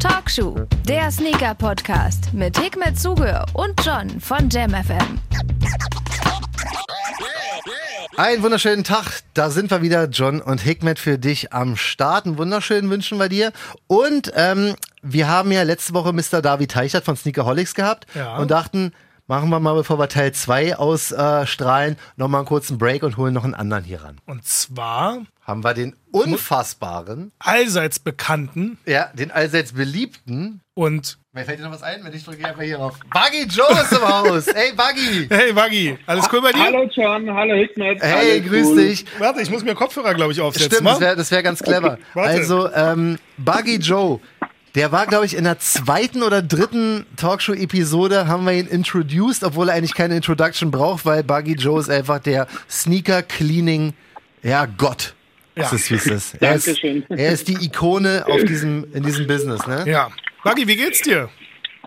Talkshow, der Sneaker-Podcast mit Hikmet Zuge und John von JamFM. Einen wunderschönen Tag, da sind wir wieder, John und Hikmet für dich am Start. Einen wunderschönen wünschen wir dir. Und ähm, wir haben ja letzte Woche Mr. David Teichert von Sneakerholics gehabt Ja. und dachten, machen wir mal, bevor wir Teil 2 ausstrahlen, nochmal einen kurzen Break und holen noch einen anderen hier ran. Und zwar Haben wir den unfassbaren, allseits bekannten ja, den allseits beliebten, und mir fällt dir noch was ein, wenn ich drücke einfach hier drauf. Buggy Joe ist im Haus. Hey Buggy. Hey Buggy, alles cool bei dir? Hallo John, hallo Hikmet. Hey, alles grüß cool. dich. Warte, ich muss mir Kopfhörer, glaube ich, aufsetzen. Stimmt, wa? das wäre das wär ganz clever. warte. also, ähm, Buggy Joe, der war, glaube ich, in der zweiten oder dritten Talkshow-Episode haben wir ihn introduced, obwohl er eigentlich keine Introduction braucht, weil Buggy Joe ist einfach der Sneaker-Cleaning, ja, Gott. Ja. Das ist, wie es ist. Er ist. Dankeschön. Er ist die Ikone auf diesem, in diesem Business, ne? ja. Buggy, wie geht's dir?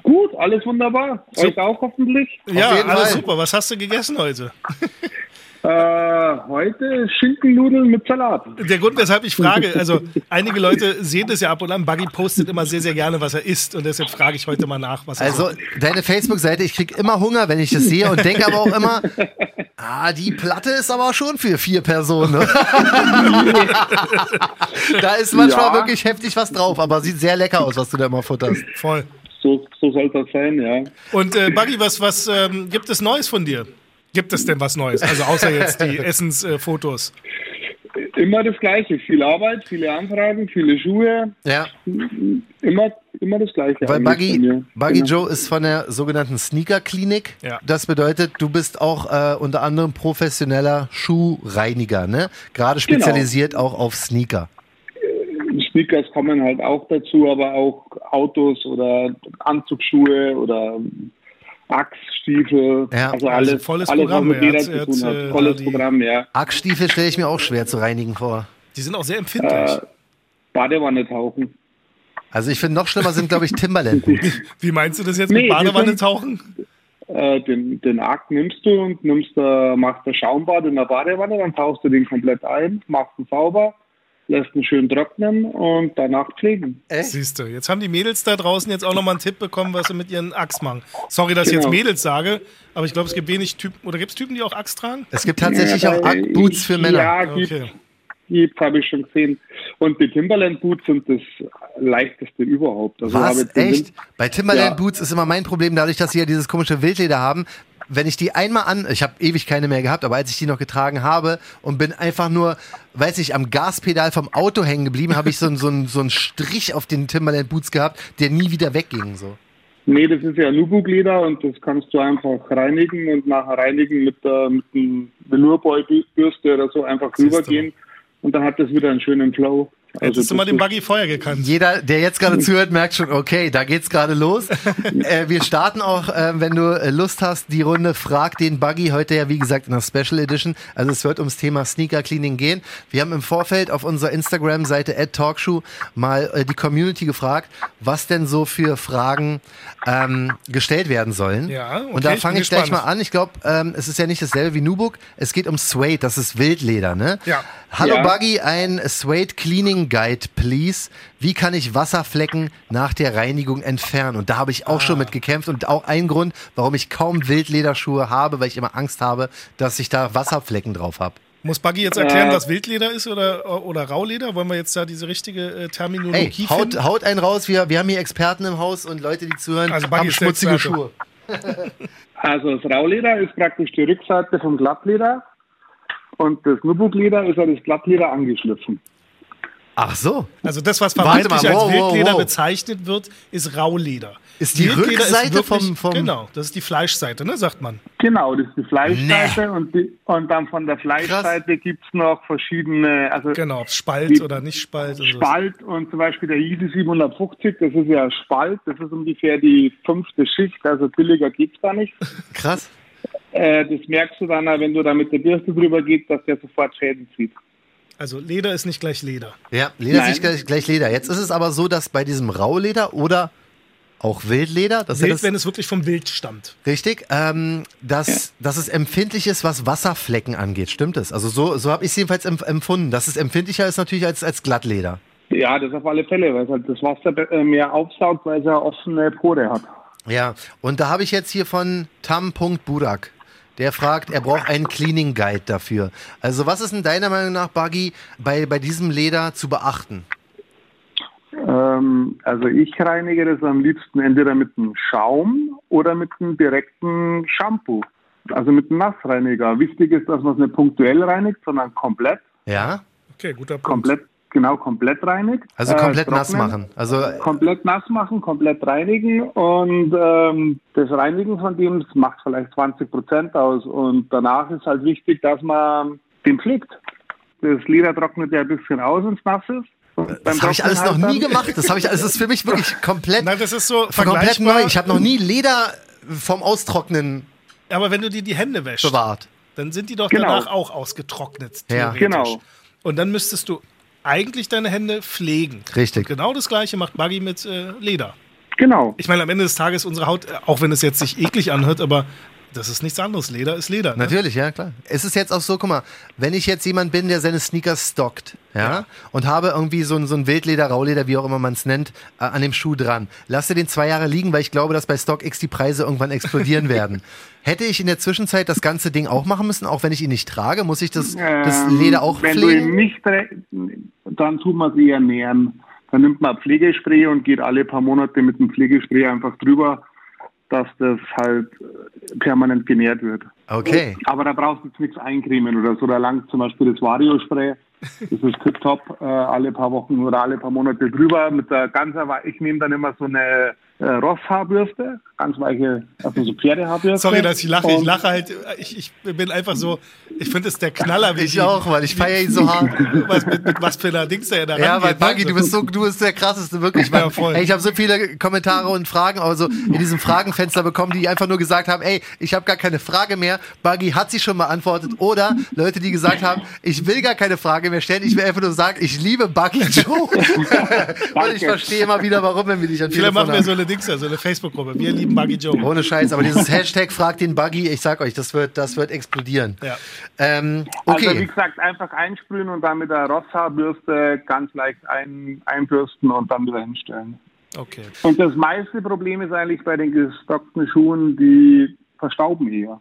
Gut, alles wunderbar. Euch auch hoffentlich. ja, alles Fall. super. Was hast du gegessen heute? Äh, heute Schinkennudeln mit Salat. Der Grund, weshalb ich frage, also einige Leute sehen das ja ab und an. Buggy postet immer sehr, sehr gerne, was er isst. Und deshalb frage ich heute mal nach, was er Also, deine Facebook-Seite, ich krieg immer Hunger, wenn ich das sehe und denke aber auch immer, ah, die Platte ist aber schon für vier Personen. ne? da ist manchmal Ja. wirklich heftig was drauf, aber sieht sehr lecker aus, was du da immer futterst. Voll. So, so soll das sein, ja. Und äh, Buggy, was, was ähm, gibt es Neues von dir? Gibt es denn was Neues? Also außer jetzt die Essensfotos. Immer das Gleiche. Viel Arbeit, viele Anfragen, viele Schuhe. Ja, Immer, immer das Gleiche. weil Buggy. Buggy Genau. Joe ist von der sogenannten Sneaker-Klinik. Ja. Das bedeutet, du bist auch äh, unter anderem professioneller Schuhreiniger, ne? Gerade spezialisiert auch auf Sneaker. Sneakers kommen halt auch dazu, aber auch Autos oder Anzugsschuhe oder Achsstiefel. Ja. also Also alles, volles alles Programm. was mit Er Leder hat- zu tun äh, hat. Volles die- Programm, ja. Achsstiefel stelle ich mir auch schwer zu reinigen vor. Die sind auch sehr empfindlich. Äh, Badewanne tauchen. Also ich finde noch schlimmer sind, glaube ich, Timberland Boots. Wie meinst du das jetzt Nee, mit Badewanne sind- tauchen? Äh, den, den Arc nimmst du und nimmst, äh, machst ein Schaumbad in der Badewanne, dann tauchst du den komplett ein, machst ihn sauber, lässt ihn schön trocknen und danach pflegen. Siehst du, jetzt haben die Mädels da draußen jetzt auch nochmal einen Tipp bekommen, was sie mit ihren Axt machen. Sorry, dass ich jetzt Genau. Mädels sage, aber ich glaube, es gibt wenig Typen, oder gibt es Typen, die auch Axt tragen? Es gibt tatsächlich Ja, auch weil Ack-Boots für Männer. Ja, gibt, Okay. gibt habe ich schon gesehen. Und die Timberland Boots sind das leichteste überhaupt. Also habe Was? Echt? Bei Timberland Ja. Boots ist immer mein Problem, dadurch, dass sie ja dieses komische Wildleder haben. Wenn ich die einmal an, ich habe ewig keine mehr gehabt, aber als ich die noch getragen habe und bin einfach nur, weiß ich, am Gaspedal vom Auto hängen geblieben, habe ich so, einen- so, so einen Strich auf den Timberland Boots gehabt, der nie wieder wegging. So. Nee, das ist ja Nubuck-Leder und das kannst du einfach reinigen und nachher reinigen mit, der mit einem Velourbeutelbürste oder so einfach Siehst du. rübergehen und dann hat das wieder einen schönen Flow. Also Jetzt hast du mal den Buggy vorher gekannt. Jeder, der jetzt gerade zuhört, merkt schon, okay, da geht's gerade los. äh, wir starten auch, äh, wenn du äh, Lust hast, die Runde Frag den Buggy. Heute ja, wie gesagt, in der Special Edition. Also es wird ums Thema Sneaker Cleaning gehen. Wir haben im Vorfeld auf unserer Instagram-Seite @talkshoe mal äh, die Community gefragt, was denn so für Fragen ähm, gestellt werden sollen. Ja, okay, Und da ich fange bin ich gleich mal an. Ich glaube, ähm, es ist ja nicht dasselbe wie Nubuck. Es geht um Suede, das ist Wildleder, ne? Ja. Hallo Ja. Buggy, ein Suede Cleaning Guide, please. Wie kann ich Wasserflecken nach der Reinigung entfernen? Und da habe ich auch Ah. schon mit gekämpft und auch ein Grund, warum ich kaum Wildlederschuhe habe, weil ich immer Angst habe, dass ich da Wasserflecken drauf habe. Muss Buggy jetzt erklären, Äh. was Wildleder ist oder, oder Rauleder? Wollen wir jetzt da diese richtige äh, Hey, Terminologie haut, finden? haut einen raus. Wir, wir haben hier Experten im Haus und Leute, die zuhören, Also Buggy haben schmutzige. Schuhe. Also das Rauleder ist praktisch die Rückseite vom Glattleder und das Nubuck-Leder ist ja das Glattleder angeschliffen. Ach so. Also das, was vermeintlich mal, wow, als wow, Wildleder wow. bezeichnet wird, ist Rauleder. Ist die Wildleder Rückseite vom- vom- Genau, das ist die Fleischseite, ne, sagt man. Genau, das ist die Fleischseite und, die, und dann von der Fleischseite gibt's noch verschiedene, also Genau, ob Spalt Die- oder nicht Spalt. und so. Spalt und zum Beispiel der Yeezy 750, das ist ja Spalt, das ist ungefähr die fünfte Schicht, also billiger geht's gar nicht. Krass. Äh, das merkst du dann, wenn du da mit der Bürste drüber gehst, dass der sofort Schäden zieht. Also Leder ist nicht gleich Leder. Ja, Leder ist Nein. nicht gleich, gleich Leder. Jetzt ist es aber so, dass bei diesem Rauleder oder auch Wildleder, das ist ja Wild, das, wenn es wirklich vom Wild stammt. Richtig, ähm, dass, dass es empfindlich ist, was Wasserflecken angeht. Stimmt es? Also so, so habe ich es jedenfalls empf empfunden. Dass es empfindlicher ist natürlich als, als Glattleder. Ja, das auf alle Fälle, weil es halt das Wasser äh, mehr aufsaugt, weil es ja offene Pore hat. Ja, und da habe ich jetzt hier von Tam.Burak. Der fragt, er braucht einen Cleaning Guide dafür. Also was ist in deiner Meinung nach, Buggy, bei, bei diesem Leder zu beachten? Ähm, also ich reinige das am liebsten entweder mit einem Schaum oder mit einem direkten Shampoo. Also mit einem Nassreiniger. Wichtig ist, dass man es nicht punktuell reinigt, sondern komplett. Ja? Okay, guter Punkt. Komplett, genau, komplett reinigt. Also komplett Äh, nass machen. Also komplett nass machen, komplett reinigen und ähm, das Reinigen von dem das macht vielleicht 20 Prozent aus und danach ist halt wichtig, dass man den pflegt. Das Leder trocknet ja ein bisschen aus, wenn es nass ist. Das habe ich alles noch halt nie dann- gemacht. Das habe ich alles ist für mich wirklich komplett, Nein, das ist so komplett neu. Ich habe noch nie Leder vom Austrocknen aber wenn du dir die Hände wäschst, bewahrt. dann sind die doch Genau. danach auch ausgetrocknet. Ja. theoretisch. Genau. Und dann müsstest du eigentlich deine Hände pflegen. Richtig. Genau das gleiche macht Buggy mit äh, Leder. Genau. Ich meine, am Ende des Tages unsere Haut, äh, auch wenn es jetzt sich eklig anhört, aber das ist nichts anderes. Leder ist Leder. Ne? Natürlich, ja, klar. Es ist jetzt auch so, guck mal, wenn ich jetzt jemand bin, der seine Sneakers stockt, ja, und habe irgendwie so ein, so ein Wildleder, Rauleder, wie auch immer man es nennt, äh, an dem Schuh dran. Lasse den zwei Jahre liegen, weil ich glaube, dass bei StockX die Preise irgendwann explodieren werden. Hätte ich in der Zwischenzeit das ganze Ding auch machen müssen, auch wenn ich ihn nicht trage, muss ich das, das Ähm, Leder auch Wenn du ihn pflegen? nicht, dann tut man sie ernähren. Dann nimmt man Pflegespray und geht alle paar Monate mit dem Pflegespray einfach drüber, dass das halt äh, permanent genährt wird. Okay. Aber da brauchst du jetzt nichts eincremen oder so. Da langt zum Beispiel das Vario-Spray. Das ist tipptopp, äh, alle paar Wochen oder alle paar Monate drüber. Mit der ganz, ich nehme dann immer so eine äh, Rosshaarbürste, ganz weiche, also so Pferdehaarbürste. Sorry, dass ich lache. Ich Und- lache halt. Ich, ich bin einfach so. Ich finde es der Knaller. Wie Ich die- auch, weil ich feiere ihn so hart. Was, mit, mit was für einer Dings der da Ja, weil ne? Buggy, du bist so, du bist der krasseste, wirklich. Ja, Weil, voll. ey, ich habe so viele Kommentare und Fragen, also in diesem Fragenfenster bekommen, die einfach nur gesagt haben, ey, ich habe gar keine Frage mehr. Buggy hat sie schon beantwortet. Oder Leute, die gesagt haben, ich will gar keine Frage mehr stellen. Ich will einfach nur sagen, ich liebe Buggy Joe. und ich verstehe immer wieder, warum, wenn wir dich an Vielleicht machen wir so haben. Eine Dings, so eine Facebook-Gruppe. Wir lieben Buggy Joe. Ohne Scheiß, aber dieses Hashtag fragt den Buggy, ich sag euch, das wird, das wird explodieren. Ja. Ähm, Also wie okay. gesagt, einfach einsprühen und dann mit der Rosshaarbürste ganz leicht ein, einbürsten und dann wieder hinstellen. Okay. Und das meiste Problem ist eigentlich bei den gestockten Schuhen, die verstauben eher.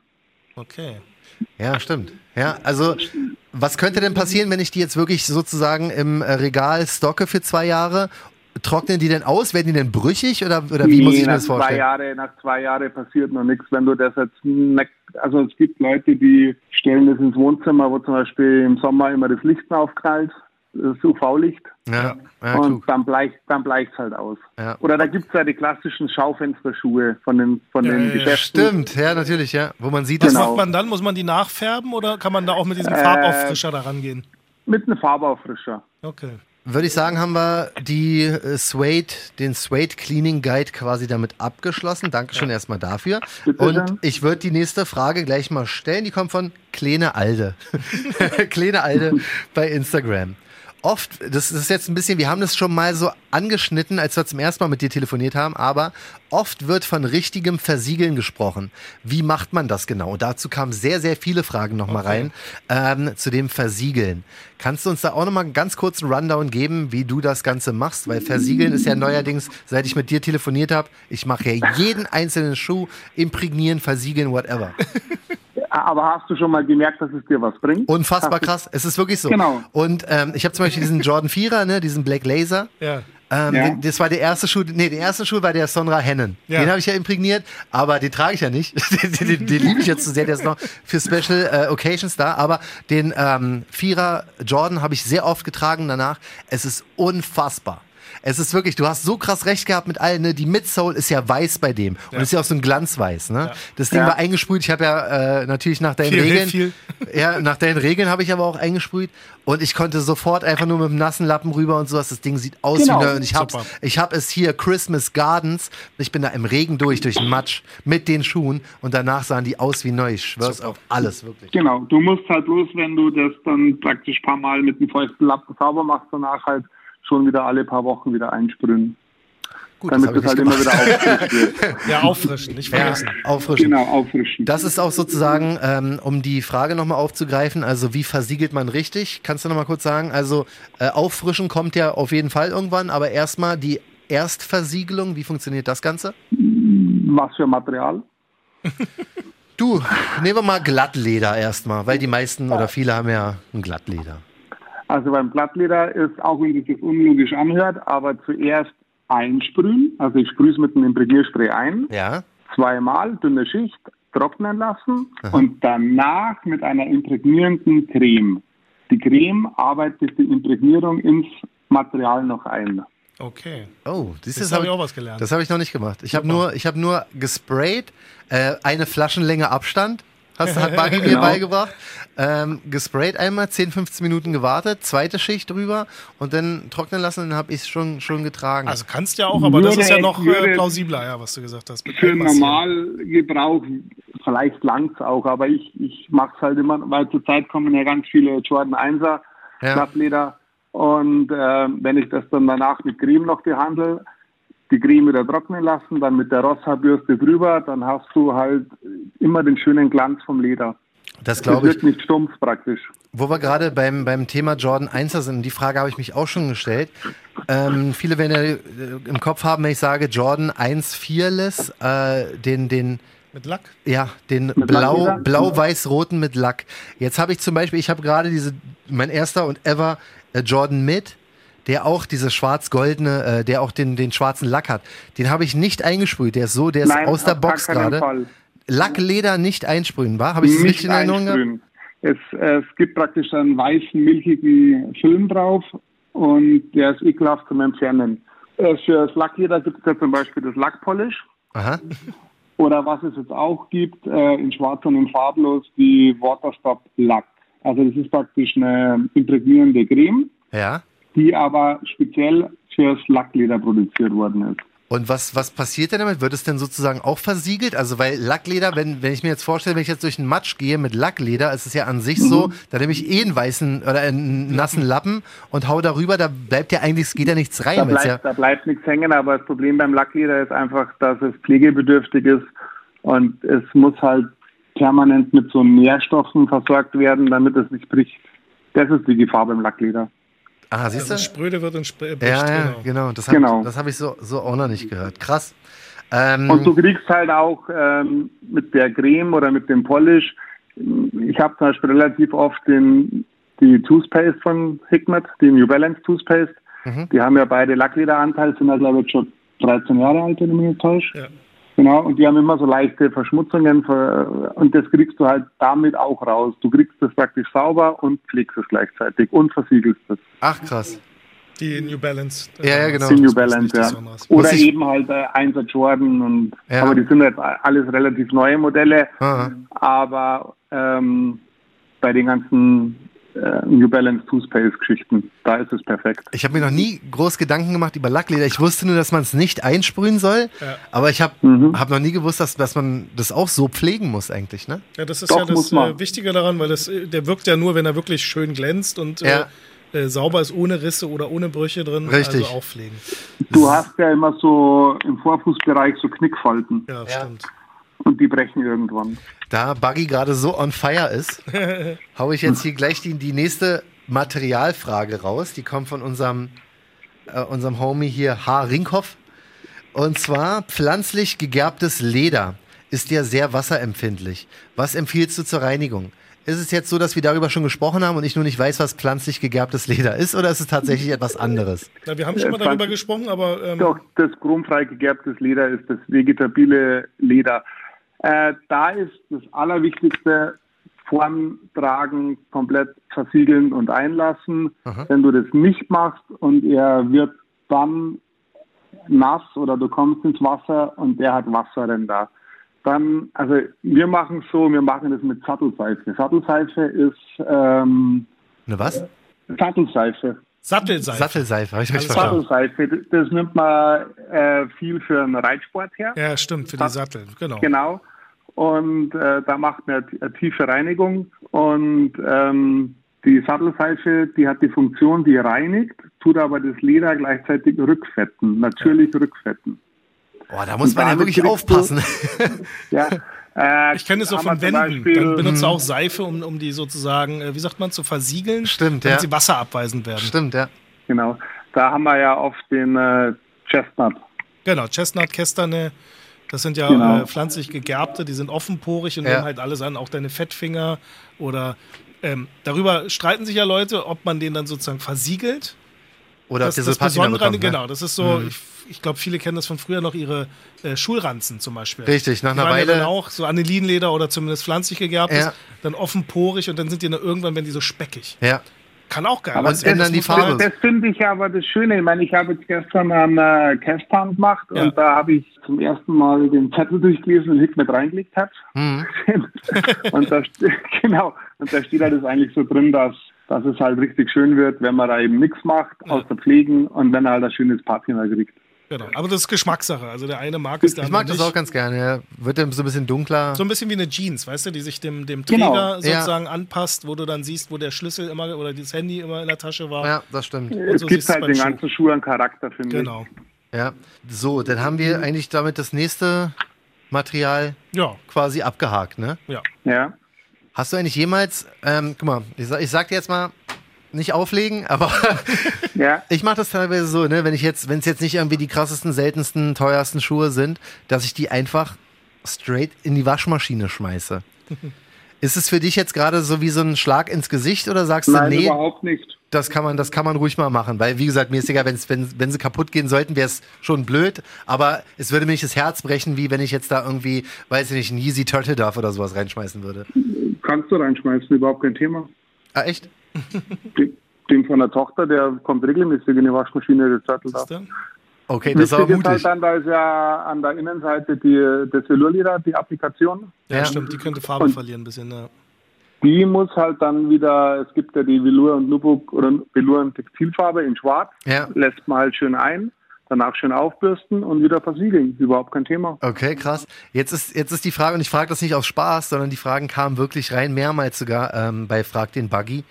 Okay. Ja, stimmt. Ja, also was könnte denn passieren, wenn ich die jetzt wirklich sozusagen im äh, Regal stocke für zwei Jahre? Trocknen die denn aus? Werden die denn brüchig oder, oder wie Nee, muss ich mir nach das zwei vorstellen? Jahre, nach zwei Jahren passiert noch nichts, wenn du das jetzt also es gibt Leute, die stellen das ins Wohnzimmer, wo zum Beispiel im Sommer immer das Licht aufknallt, das UV-Licht. Ja, ja, und klug. dann bleicht dann bleicht's halt aus. Ja. Oder da gibt's ja die klassischen Schaufensterschuhe von den von den. Geschäften. Stimmt, ja, natürlich, ja. Wo man sieht, Was Genau. macht man dann? Muss man die nachfärben oder kann man da auch mit diesem Äh, Farbauffrischer da rangehen? Mit einem Farbauffrischer. Okay. Würde ich sagen, haben wir die äh, Suede, den Suede Cleaning Guide quasi damit abgeschlossen. Dankeschön erstmal dafür. Bitte Und schön. ich würde die nächste Frage gleich mal stellen. Die kommt von Kleine Alde. Kleine Alde bei Instagram. Oft, das ist jetzt ein bisschen, wir haben das schon mal so angeschnitten, als wir zum ersten Mal mit dir telefoniert haben, aber oft wird von richtigem Versiegeln gesprochen. Wie macht man das genau? Und dazu kamen sehr, sehr viele Fragen nochmal Okay. rein ähm, zu dem Versiegeln. Kannst du uns da auch nochmal einen ganz kurzen Rundown geben, wie du das Ganze machst? Weil Versiegeln ist ja neuerdings, seit ich mit dir telefoniert habe, ich mache ja jeden einzelnen Schuh imprägnieren, versiegeln, whatever. Aber hast du schon mal gemerkt, dass es dir was bringt? Unfassbar Hast du- krass. Es ist wirklich so. Genau. Und ähm, ich habe zum Beispiel diesen Jordan 4er, ne, diesen Black Laser. Ja. Ähm, Ja. das war der erste Schuh, nee, der erste Schuh war der Sonra Hennen. Ja. Den habe ich ja imprägniert, aber den trage ich ja nicht. den den, den liebe ich jetzt zu sehr, der ist noch für Special äh, Occasions da. Aber den ähm, Vierer Jordan habe ich sehr oft getragen danach. Es ist unfassbar. Es ist wirklich, du hast so krass recht gehabt mit allen, ne? Die Midsole ist ja weiß bei dem. Und Ja. ist ja auch so ein Glanzweiß, ne? Ja. Das Ding Ja. war eingesprüht. Ich habe ja äh, natürlich nach deinen Viel Regeln. viel. Ja, nach deinen Regeln habe ich aber auch eingesprüht. Und ich konnte sofort einfach nur mit dem nassen Lappen rüber und sowas. Das Ding sieht aus Genau. wie neu. Und ich hab's, Super. ich hab es hier Christmas Gardens. Ich bin da im Regen durch, durch den Matsch mit den Schuhen. Und danach sahen die aus wie neu. Ich schwör's auf alles, wirklich. Genau, du musst halt bloß, wenn du das dann praktisch ein paar Mal mit dem feuchten Lappen sauber machst, danach halt schon wieder alle paar Wochen wieder einsprühen. Gut, das damit das halt immer wieder aufgefrischt wird. Ja, auffrischen, nicht Ja, vergessen. auffrischen. Genau, auffrischen. Das ist auch sozusagen, ähm, um die Frage nochmal aufzugreifen, also wie versiegelt man richtig? Kannst du nochmal kurz sagen? Also äh, auffrischen kommt ja auf jeden Fall irgendwann, aber erstmal die Erstversiegelung, wie funktioniert das Ganze? Was für Material? Du, nehmen wir mal Glattleder erstmal, weil die meisten oder viele haben ja ein Glattleder. Also beim Glattleder ist, auch wenn sich das unlogisch anhört, aber zuerst einsprühen. Also ich sprühe es mit einem Imprägnierspray ein. Ja? zweimal dünne Schicht trocknen lassen und danach mit einer imprägnierenden Creme. Die Creme arbeitet die Imprägnierung ins Material noch ein. Okay. Oh, hab habe ich auch was gelernt. Das habe ich noch nicht gemacht. Ich habe nur, ich habe nur gesprayt, äh, eine Flaschenlänge Abstand. Hast, hat Buggy mir Genau. beigebracht. Ähm, gesprayt einmal, 10, 15 Minuten gewartet, zweite Schicht drüber und dann trocknen lassen, dann habe ich es schon, schon getragen. Also kannst ja auch, aber das Würde- ist ja noch äh, würde- plausibler, ja, was du gesagt hast. Mit Für. Normalgebrauch vielleicht langt's auch, aber ich, ich mache es halt immer, weil zurzeit kommen ja ganz viele Jordan 1er Ja. Glattleder und äh, wenn ich das dann danach mit Creme noch behandle, die Creme wieder trocknen lassen, dann mit der Rosshaarbürste drüber, dann hast du halt immer den schönen Glanz vom Leder. das glaube ich. wird nicht stumpf praktisch. Wo wir gerade beim, beim Thema Jordan 1er sind, die Frage habe ich mich auch schon gestellt. Ähm, viele werden ja äh, im Kopf haben, wenn ich sage Jordan 1 Fearless, äh, den, den, Mit Lack. ja, den Mit blau, blau-weiß-roten mit Lack. Jetzt habe ich zum Beispiel, ich habe gerade diese, mein erster und ever äh, Jordan mit, der auch diese schwarz-goldene, äh, der auch den, den schwarzen Lack hat. Den habe ich nicht eingesprüht. Der ist so, der ist Nein, aus der Box gerade. Lackleder nicht einsprühen, war? Habe ich das Nicht richtig in Erinnerung gehabt? Es, es gibt praktisch einen weißen, milchigen Film drauf und der ist ekelhaft zum Entfernen. Äh, für das Lackleder gibt es ja zum Beispiel das Lackpolish Aha. oder was es jetzt auch gibt, äh, in schwarz und in farblos, die Waterstop Lack. Also das ist praktisch eine imprägnierende Creme, Ja. Die aber speziell fürs Lackleder produziert worden ist. Und was, was passiert denn damit? Wird es denn sozusagen auch versiegelt? Also, weil Lackleder, wenn, wenn ich mir jetzt vorstelle, wenn ich jetzt durch einen Matsch gehe mit Lackleder, ist es ja an sich so, da nehme ich eh einen weißen oder einen nassen Lappen und hau darüber, da bleibt ja eigentlich, es geht ja nichts rein. Da bleibt, ja, da bleibt nichts hängen, aber das Problem beim Lackleder ist einfach, dass es pflegebedürftig ist und es muss halt permanent mit so Nährstoffen versorgt werden, damit es nicht bricht. Das ist die Gefahr beim Lackleder. Ah, siehst Also du? spröde wird und sp- bricht, Ja, ja, genau. genau. Das habe Genau. hab ich so, so auch noch nicht gehört. Krass. Ähm, Und du kriegst halt auch ähm, mit der Creme oder mit dem Polish, ich habe zum Beispiel relativ oft den, die Toothpaste von Hikmet, die New Balance Toothpaste. Mhm. Die haben ja beide Lacklederanteil, sind ja glaube ich schon 13 Jahre alt, wenn ich mich nicht täusche. Ja. Genau, und die haben immer so leichte Verschmutzungen ver- und das kriegst du halt damit auch raus. Du kriegst das praktisch sauber und pflegst es gleichzeitig und versiegelst es. ach, krass. Die New Balance. äh, Ja, ja, genau. Die New Balance, ja. Oder ich- eben halt äh, 1er Jordan und Ja. aber die sind jetzt alles relativ neue Modelle. Aha. Aber ähm, bei den ganzen äh, New Balance Toothpaste-Geschichten, da ist es perfekt. Ich habe mir noch nie groß Gedanken gemacht über Lackleder. Ich wusste nur, dass man es nicht einsprühen soll, Ja. aber ich habe Mhm. hab noch nie gewusst, dass, dass man das auch so pflegen muss eigentlich, ne? Ja, das ist Doch, ja das äh, Wichtige daran, weil das, äh, der wirkt ja nur, wenn er wirklich schön glänzt und äh, Ja. äh, sauber ist, ohne Risse oder ohne Brüche drin. Richtig. Also auch pflegen. Du hast ja immer so im Vorfußbereich so Knickfalten Ja, stimmt. Und die brechen irgendwann. Da Buggy gerade so on fire ist, hau ich jetzt hier gleich die, die nächste Materialfrage raus. Die kommt von unserem, äh, unserem Homie hier, H. Rinkhoff. Und zwar pflanzlich gegerbtes Leder ist ja sehr wasserempfindlich. Was empfiehlst du zur Reinigung? Ist es jetzt so, dass wir darüber schon gesprochen haben und ich nur nicht weiß, was pflanzlich gegerbtes Leder ist, oder ist es tatsächlich etwas anderes? Na, wir haben schon mal Äh, darüber gesprochen, aber ähm, Doch, das chromfrei gegerbtes Leder ist das vegetabile Leder. Äh, da ist das Allerwichtigste, Form tragen, komplett versiegeln und einlassen. Aha. Wenn du das nicht machst und er wird dann nass oder du kommst ins Wasser und der hat Wasserränder, dann, also wir machen es so, wir machen das mit Sattelseife. Sattelseife ist ähm, Eine was? Sattelseife. Sattelseife. Sattelseife, habe ich verstanden. Sattelseife, das nimmt man äh, viel für den Reitsport her. ja, stimmt, für die Sattel, genau. Genau. Und äh, da macht man eine tiefe Reinigung. Und ähm, die Sattelseife, die hat die Funktion, die reinigt tut aber das Leder gleichzeitig rückfetten, natürlich rückfetten. Boah, da muss Und man ja wirklich kriegst du- aufpassen. Ja, äh, Ich kenne es so wir von Wänden. Beispiel- Dann benutzt du auch Seife, um, um die sozusagen, äh, wie sagt man, zu versiegeln. Stimmt, damit ja. sie wasserabweisend werden. Stimmt, ja. Genau, da haben wir ja oft den äh, Chestnut. Genau, Chestnut, Kästerne, das sind ja Genau. äh, pflanzlich gegerbte, die sind offenporig und Ja. nehmen halt alles an, auch deine Fettfinger oder ähm, darüber streiten sich ja Leute, ob man den dann sozusagen versiegelt. Oder Das, diese das Patina Besondere, bekommt, ne? genau, das ist so, ich, ich glaube, viele kennen das von früher noch, ihre äh, Schulranzen zum Beispiel. Richtig, nach Die einer waren ja Weile- dann auch so Anilinleder oder zumindest pflanzlich gegerbt, Ja. ist, dann offenporig und dann sind die dann irgendwann, wenn die so speckig. Ja. Kann auch geil Aber es ändern die Farbe. Das finde ich aber das Schöne. Ich meine, ich habe jetzt gestern einen äh, Cast-Plan gemacht Ja. und da habe ich zum ersten Mal den Zettel durchgelesen und Hick mit reingelegt hat. Mhm. und da genau, und da steht halt das eigentlich so drin, dass, dass es halt richtig schön wird, wenn man da eben nichts macht, außer pflegen und wenn er halt ein schönes Patina kriegt. Genau. Aber das ist Geschmackssache. Also der eine mag es, der Ich mag das auch nicht. ganz gerne. Ja. Wird dann so ein bisschen dunkler. So ein bisschen wie eine Jeans, weißt du, die sich dem, dem Träger Genau. sozusagen anpasst, wo du dann siehst, wo der Schlüssel immer oder das Handy immer in der Tasche war. Ja, das stimmt. Und es so gibt halt den ganzen Schuh einen Charakter, finde Genau. Ja. So, dann haben wir eigentlich damit das nächste Material Ja, quasi abgehakt, ne? ja. Ja. Hast du eigentlich jemals, ähm, guck mal, ich sag, ich sag dir jetzt mal, nicht auflegen, aber Ja. ich mache das teilweise so, ne, wenn ich jetzt, wenn es jetzt nicht irgendwie die krassesten, seltensten, teuersten Schuhe sind, dass ich die einfach straight in die Waschmaschine schmeiße. Ist es für dich jetzt gerade so wie so ein Schlag ins Gesicht oder sagst Nein, du, nee, überhaupt nicht. das kann man, das kann man ruhig mal machen, weil wie gesagt, mir ist egal, wenn's, wenn, wenn sie kaputt gehen sollten, wäre es schon blöd, aber es würde mir nicht das Herz brechen, wie wenn ich jetzt da irgendwie, weiß ich nicht, einen Yeezy Turtle Duff oder sowas reinschmeißen würde. Kannst du reinschmeißen, überhaupt kein Thema. Ah, echt? Den, von der Tochter, der kommt regelmäßig in die Waschmaschine, denn? Okay, das ist aber ist mutig. halt dann, da ist ja an der Innenseite die, das Velurleder, die Applikation. Ja, Ja. stimmt, die könnte Farbe Und- verlieren ein bisschen. Ja. Die muss halt dann wieder, es gibt ja die Velour und Nubuck oder Velour und Textilfarbe in schwarz, Ja. lässt man halt schön ein, danach schön aufbürsten und wieder versiegeln. Überhaupt kein Thema. Okay, krass. Jetzt ist, jetzt ist die Frage, und ich frage das nicht aus Spaß, sondern die Fragen kamen wirklich rein, mehrmals sogar ähm, bei Frag den Buggy.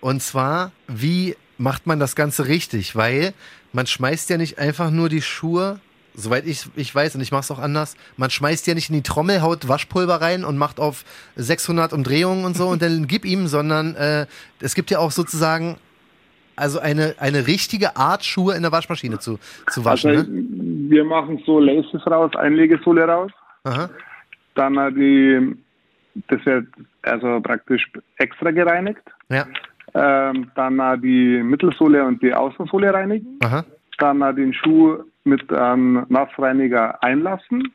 Und zwar, wie macht man das Ganze richtig? Weil man schmeißt ja nicht einfach nur die Schuhe, soweit ich, ich weiß, und ich mache es auch anders, man schmeißt ja nicht in die Trommel, haut Waschpulver rein und macht auf 600 Umdrehungen und so und dann gib ihm, sondern äh, es gibt ja auch sozusagen also eine, eine richtige Art, Schuhe in der Waschmaschine zu, zu waschen. also ne? wir machen so Laces raus, Einlegesohle raus, Aha. dann äh, die, das wird also praktisch extra gereinigt, Ja. Ähm, dann äh, die Mittelsohle und die Außensohle reinigen. Aha. dann äh, den Schuh mit ähm, Nassreiniger einlassen,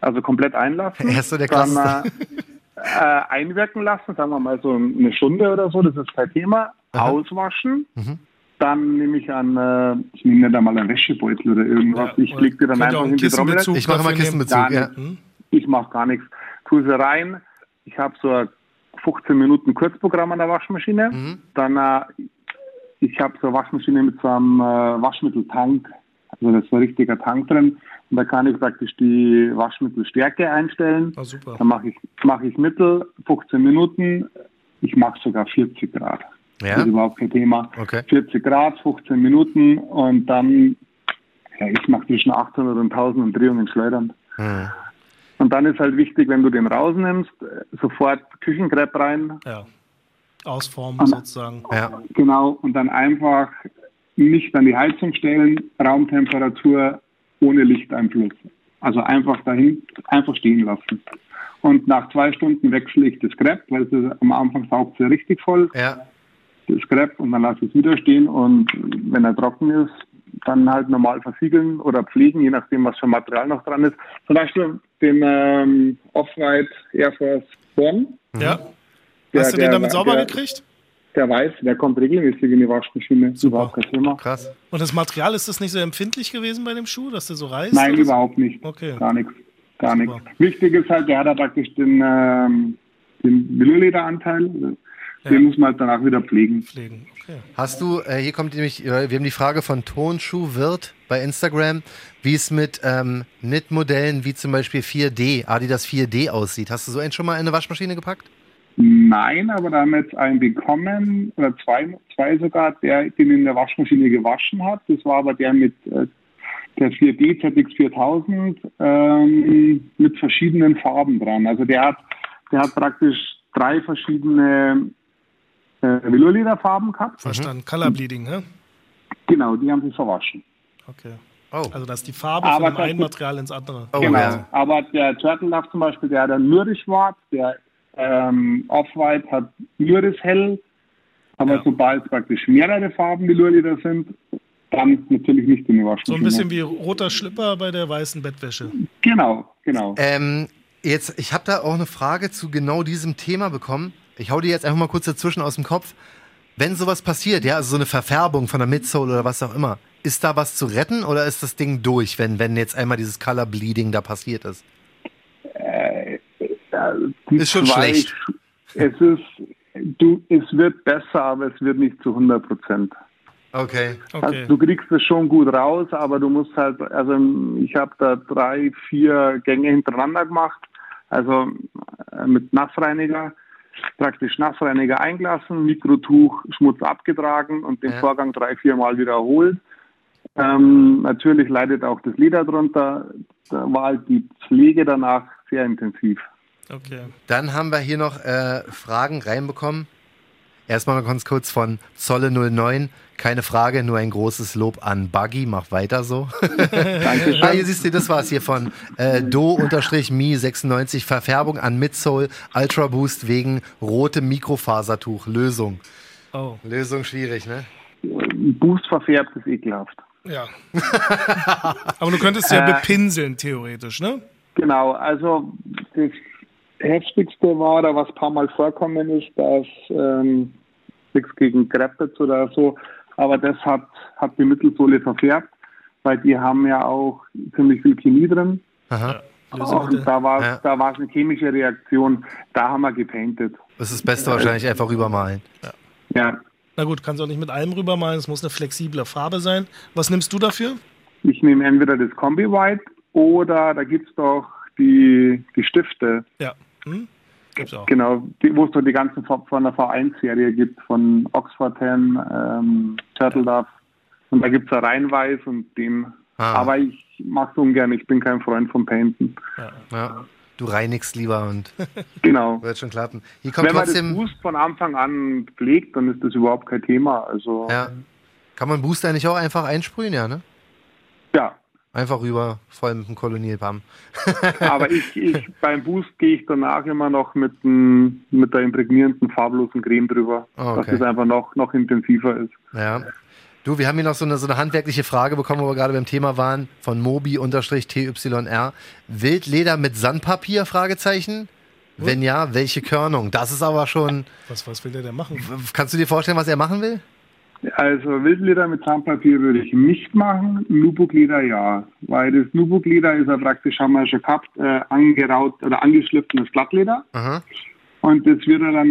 also komplett einlassen. Er ist so der dann äh, äh, einwirken lassen, sagen wir mal so eine Stunde oder so, das ist kein Thema. Aha. Auswaschen. Mhm. Dann nehme ich an, äh, ich nehme nicht einmal einen Wäschebeutel oder irgendwas. Ja, ich oder leg die dann einfach in einen die Trommel. Ich mache mal? Kissenbezug, ja. Ich mache gar nichts. Tue sie rein. Ich habe so ein 15 Minuten Kurzprogramm an der Waschmaschine. Mhm. Dann, äh, ich habe so eine Waschmaschine mit so einem äh, Waschmitteltank. Also da ist ein richtiger Tank drin. Und da kann ich praktisch die Waschmittelstärke einstellen. Ah, super. Dann mache ich, mache ich Mittel, 15 Minuten. Ich mache sogar 40 Grad. Ja. Das ist überhaupt kein Thema. Okay. 40 Grad, 15 Minuten und dann, ja, ich mache zwischen 800 und 1000 Umdrehungen schleudern. Hm. Und dann ist halt wichtig, wenn du den rausnimmst, äh, sofort Küchenkrepp rein. Ja. Ausformen sozusagen. Ja. Genau. Und dann einfach nicht an die Heizung stellen, Raumtemperatur ohne Lichteinfluss. Also einfach dahin, einfach stehen lassen. Und nach zwei Stunden wechsle ich das Crepe, weil es ist, am Anfang saugt es ja richtig voll, Ja. das Crepe, und dann lasse ich es wieder stehen. Und wenn er trocken ist, dann halt normal versiegeln oder pflegen, je nachdem, was für Material noch dran ist. Zum Beispiel den ähm, Off-White Air Force One. Ja. Der- Hast du der- den damit sauber der- gekriegt? Der weiß, der kommt regelmäßig in die Waschmaschine. Super. Überhaupt kein Thema. Krass. Und das Material, ist das nicht so empfindlich gewesen bei dem Schuh, dass der so reißt? Nein, überhaupt nicht. Okay. Gar nichts. Gar nichts. Wichtig ist halt, der hat ja praktisch den, ähm, den Velurlederanteil. Den Ja. muss man halt danach wieder pflegen. Pflegen. Okay. Hast du, äh, hier kommt nämlich, äh, wir haben die Frage von Tonschuh Wirt bei Instagram, wie es mit ähm, Knit-Modellen wie zum Beispiel 4D, Adidas 4D aussieht. Hast du so einen schon mal in eine Waschmaschine gepackt? Nein, aber da haben wir jetzt einen bekommen, oder zwei, zwei sogar, der den in der Waschmaschine gewaschen hat. Das war aber der mit äh, der 4D ZX4000 ähm, mit verschiedenen Farben dran. Also der hat, der hat praktisch drei verschiedene äh, Velurlederfarben gehabt. Verstanden. Color Bleeding, ne? Genau, die haben sie verwaschen. Okay. Oh. Also, dass die Farbe Aber von dem das einen ist- Material ins andere. Oh, genau. ja. Aber der Turtle Love zum Beispiel, der hat ein Mürrisch-Schwarz, der ähm, Off-White hat Mürrisch-Hell. Aber Ja. sobald es praktisch mehrere Farben Velurleder sind, dann natürlich nicht in die So ein bisschen wie roter Schlipper bei der weißen Bettwäsche. Genau, genau. Ähm, jetzt, ich habe da auch eine Frage zu genau diesem Thema bekommen. Ich hau die jetzt einfach mal kurz dazwischen aus dem Kopf. Wenn sowas passiert, ja, also so eine Verfärbung von der Midsole oder was auch immer, ist da was zu retten oder ist das Ding durch, wenn, wenn jetzt einmal dieses Color Bleeding da passiert ist? Ja, die Ist schon schlecht. Es ist, du, es wird besser, aber es wird nicht zu 100 Prozent. Okay. Okay. Also du kriegst es schon gut raus, aber du musst halt, also ich habe da drei, vier Gänge hintereinander gemacht, also äh, mit Nassreiniger, praktisch Nassreiniger eingelassen, Mikrotuch, Schmutz abgetragen und den Ja. Vorgang drei, vier Mal wiederholt. Ähm, natürlich leidet auch das Leder drunter. Da war halt die Pflege danach sehr intensiv. Okay. Dann haben wir hier noch äh, Fragen reinbekommen. Erstmal noch ganz kurz von Zolle 09. Keine Frage, nur ein großes Lob an Buggy. Mach weiter so. Dankeschön. ah, hier siehst du, das war's hier von äh, Do-Mi96. Verfärbung an Midsole Ultra Boost wegen rotem Mikrofasertuch. Lösung. Oh, Lösung schwierig, ne? Boost verfärbt ist ekelhaft. ja. Aber du könntest ja bepinseln, theoretisch, ne? Genau, also das Heftigste war, da was ein paar Mal vorkommen ist, dass ähm, nichts gegen Kreppitz oder so, aber das hat, hat die Mittelsohle verfärbt, weil die haben ja auch ziemlich viel Chemie drin. Aha. Und da war Ja. da war es eine chemische Reaktion, da haben wir gepaintet. Das ist das Beste wahrscheinlich einfach rübermalen. Ja, Na gut, kannst auch nicht mit allem rübermalen, es muss eine flexible Farbe sein. Was nimmst du dafür? ich nehme entweder das Kombi White oder da gibt's doch die, die Stifte, Ja. Hm? Gibt's auch. Genau, wo es so die ganzen von der V1-Serie gibt, von Oxford 10, ähm, Turtle Dove. Und da gibt es ja Reinweiß und den. Ah. Aber ich mache es ungern, ich bin kein Freund vom Painten. Ja. Du reinigst lieber und Genau. wird schon klappen. Hier kommt Wenn man das trotzdem. Boost von Anfang an pflegt, dann ist das überhaupt kein Thema. Also, ja. Ja. Kann man Booster nicht auch einfach einsprühen, ja, ne? Einfach rüber, voll mit dem Kolonialpam. aber ich, ich beim Boost gehe ich danach immer noch mit, dem, mit der imprägnierenden farblosen Creme drüber, Oh, dass okay. es einfach noch, noch intensiver ist. Ja. Du, wir haben hier noch so eine, so eine handwerkliche Frage bekommen, wo wir gerade beim Thema waren, von Mobi-TYR. Wildleder mit Sandpapier? Fragezeichen. Wenn ja, welche Körnung? Das ist aber schon. Was, was will der denn machen? Kannst du dir vorstellen, was er machen will? Also Wildleder mit Zahnpapier würde ich nicht machen, Nubukleder ja. Weil das Nubukleder ist ja praktisch, haben wir schon gehabt, äh, angeraut oder angeschliffenes Glattleder. Aha. Und das wird ja dann,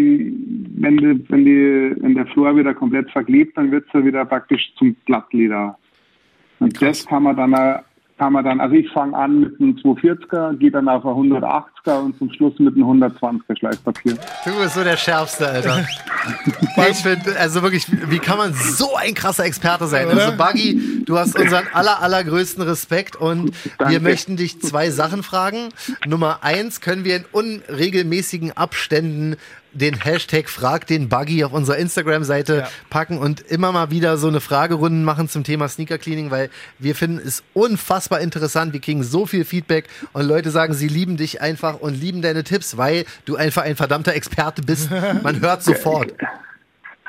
wenn, die, wenn, die, wenn der Flor wieder komplett verklebt, dann wird es ja wieder praktisch zum Glattleder. Und das kann man dann, kann man dann, also ich fange an mit einem 240er, gehe dann auf ein 180er und zum Schluss mit einem 120er Schleifpapier. Du bist so der Schärfste, Alter. ich finde, also wirklich, wie kann man so ein krasser Experte sein? Oder? Also, Buggy, du hast unseren aller, allergrößten Respekt und wir Danke. möchten dich zwei Sachen fragen. Nummer eins, können wir in unregelmäßigen Abständen den Hashtag Frag den Buggy auf unserer Instagram-Seite Ja. packen und immer mal wieder so eine Fragerunden machen zum Thema Sneaker Cleaning, weil wir finden es unfassbar interessant. Wir kriegen so viel Feedback und Leute sagen, sie lieben dich einfach und lieben deine Tipps, weil du einfach ein verdammter Experte bist. Man hört sofort.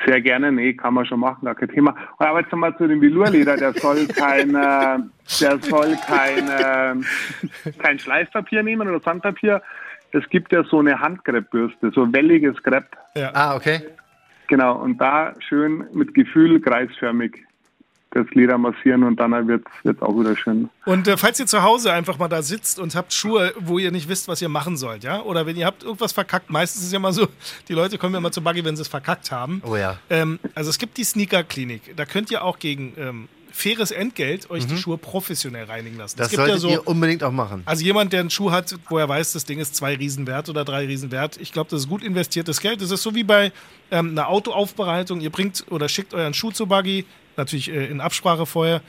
Sehr gerne, nee, kann man schon machen, gar kein Thema. Aber jetzt nochmal zu dem Velurleder, der soll kein, äh, der soll kein, äh, kein Schleifpapier nehmen oder Sandpapier. Es gibt ja so eine Handkreppbürste, so welliges Krepp. Ah, okay. Genau, und da schön mit Gefühl kreisförmig das Leder massieren und dann wird es auch wieder schön. Und äh, falls ihr zu Hause einfach mal da sitzt und habt Schuhe, wo ihr nicht wisst, was ihr machen sollt, ja? Oder wenn ihr habt irgendwas verkackt, meistens ist es ja mal so, die Leute kommen ja immer zu Buggy, wenn sie es verkackt haben. Oh ja. Ähm, also es gibt die Sneaker-Klinik. Da könnt ihr auch gegen ähm, faires Entgelt euch die Schuhe professionell reinigen lassen. Mhm. Das gibt ja solltet so, ihr unbedingt auch machen. also jemand, der einen Schuh hat, wo er weiß, das Ding ist zwei Riesen wert oder drei Riesen wert, ich glaube, das ist gut investiertes Geld. Das ist so wie bei ähm, einer Autoaufbereitung. Ihr bringt oder schickt euren Schuh zu Buggy, natürlich äh, in Absprache vorher,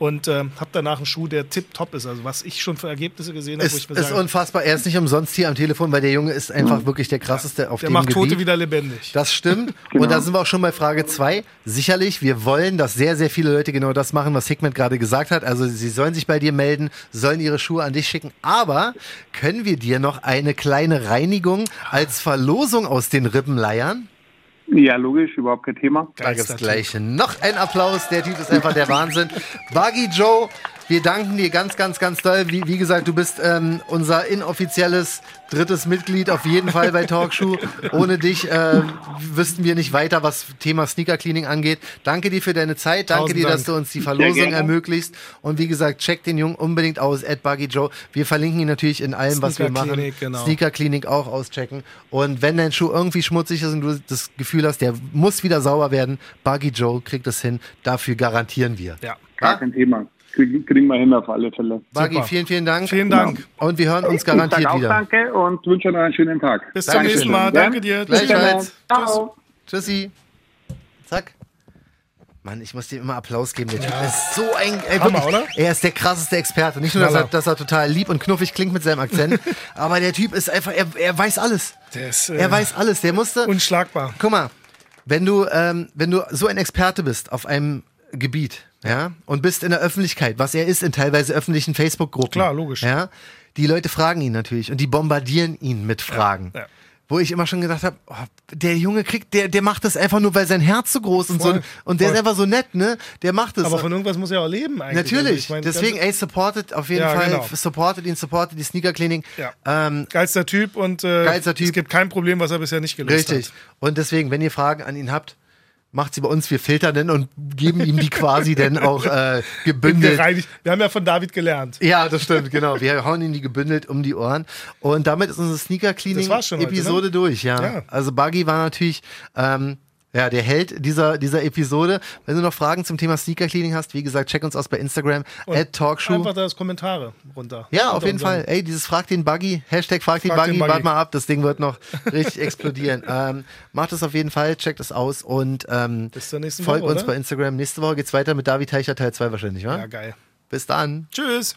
und ähm, habt danach einen Schuh, der tipptopp ist. Also was ich schon für Ergebnisse gesehen habe, wo ich Ist, mir ist sage, unfassbar. Er ist nicht umsonst hier am Telefon, weil der Junge ist einfach wirklich der krasseste auf der dem macht Gebiet. Tote wieder lebendig. Das stimmt. Genau. Und da sind wir auch schon bei Frage zwei. Sicherlich, wir wollen, dass sehr, sehr viele Leute genau das machen, was Hickman gerade gesagt hat. Also sie sollen sich bei dir melden, sollen ihre Schuhe an dich schicken. Aber können wir dir noch eine kleine Reinigung als Verlosung aus den Rippen leiern? Ja, logisch, überhaupt kein Thema. Da gibt's gleich noch einen Applaus. Der Typ ist einfach der Wahnsinn. Buggy Joe, wir danken dir ganz, ganz, ganz doll. Wie, wie gesagt, du bist ähm, unser inoffizielles drittes Mitglied auf jeden Fall bei Talkshow. Ohne dich äh, wüssten wir nicht weiter, was Thema Sneaker Cleaning angeht. Danke dir für deine Zeit. Danke Tausend dir, dass Dank. du uns die Verlosung ermöglicht. Und wie gesagt, check den Jungen unbedingt aus, at Buggy Joe. Wir verlinken ihn natürlich in allem, was wir Sneaker machen. Klinik, genau. Sneaker Klinik auch auschecken. Und wenn dein Schuh irgendwie schmutzig ist und du das Gefühl hast, der muss wieder sauber werden, Buggy Joe kriegt es hin. Dafür garantieren wir. Ja. Gar kein Thema. Kriegen, wir hin auf alle Fälle. Super. vielen, vielen Dank. Vielen Dank. Und wir hören uns Ich sage garantiert auch wieder. danke und wünsche euch noch einen schönen Tag. Bis zum nächsten Mal. Ja? Danke dir. Gleichfalls. Ciao. Tschüssi. Zack. Mann, ich muss dir immer Applaus geben. Der Typ ist so ein. Ey, Hammer, wirklich, oder? Er ist der krasseste Experte. Nicht nur, dass er, dass er total lieb und knuffig klingt mit seinem Akzent, aber der Typ ist einfach, er, er weiß alles. Der ist äh, Er weiß alles. Der musste. unschlagbar. Guck mal, wenn du, ähm, wenn du so ein Experte bist auf einem Gebiet, ja, und bist in der Öffentlichkeit, was er ist in teilweise öffentlichen Facebook-Gruppen. Klar, logisch. Ja, die Leute fragen ihn natürlich und die bombardieren ihn mit Fragen. ja. Wo ich immer schon gedacht habe, oh, der Junge kriegt, der, der macht das einfach nur, weil sein Herz so groß und Voll, so und der voll. ist einfach so nett, ne? Der macht es. Aber von irgendwas muss er auch leben eigentlich. Also Natürlich. ich mein, Deswegen, ey, supportet auf jeden Ja, Fall, genau. supportet ihn, supportet die Sneaker. Ja. Ähm, Geilster Typ und äh, Geilster Typ. es gibt kein Problem, was er bisher nicht gelöst Richtig. hat. Und deswegen, wenn ihr Fragen an ihn habt, macht sie bei uns. Wir filtern den und geben ihm die quasi dann auch äh, gebündelt. Gereinigt. Wir haben ja von David gelernt. Ja, das stimmt, genau. Wir hauen ihn die gebündelt um die Ohren. Und damit ist unsere Sneaker Cleaning heute, Episode ne? durch, ja. Ja. Also Buggy war natürlich ähm, ja, der Held dieser, dieser Episode. Wenn du noch Fragen zum Thema Sneaker Cleaning hast, wie gesagt, check uns aus bei Instagram, at Talkshow. Einfach da das Kommentare runter. Ja, auf jeden Fall. Ey, dieses Frag den Buggy, Hashtag Frag den Frag Buggy, den Buggy. wart mal ab, das Ding wird noch richtig explodieren. Ähm, macht es auf jeden Fall, checkt es aus und ähm, Bis zur nächsten folgt Woche, uns bei Instagram. Nächste Woche geht's weiter mit David Teicher Teil 2 wahrscheinlich, wa? Ja, geil. Bis dann. Tschüss.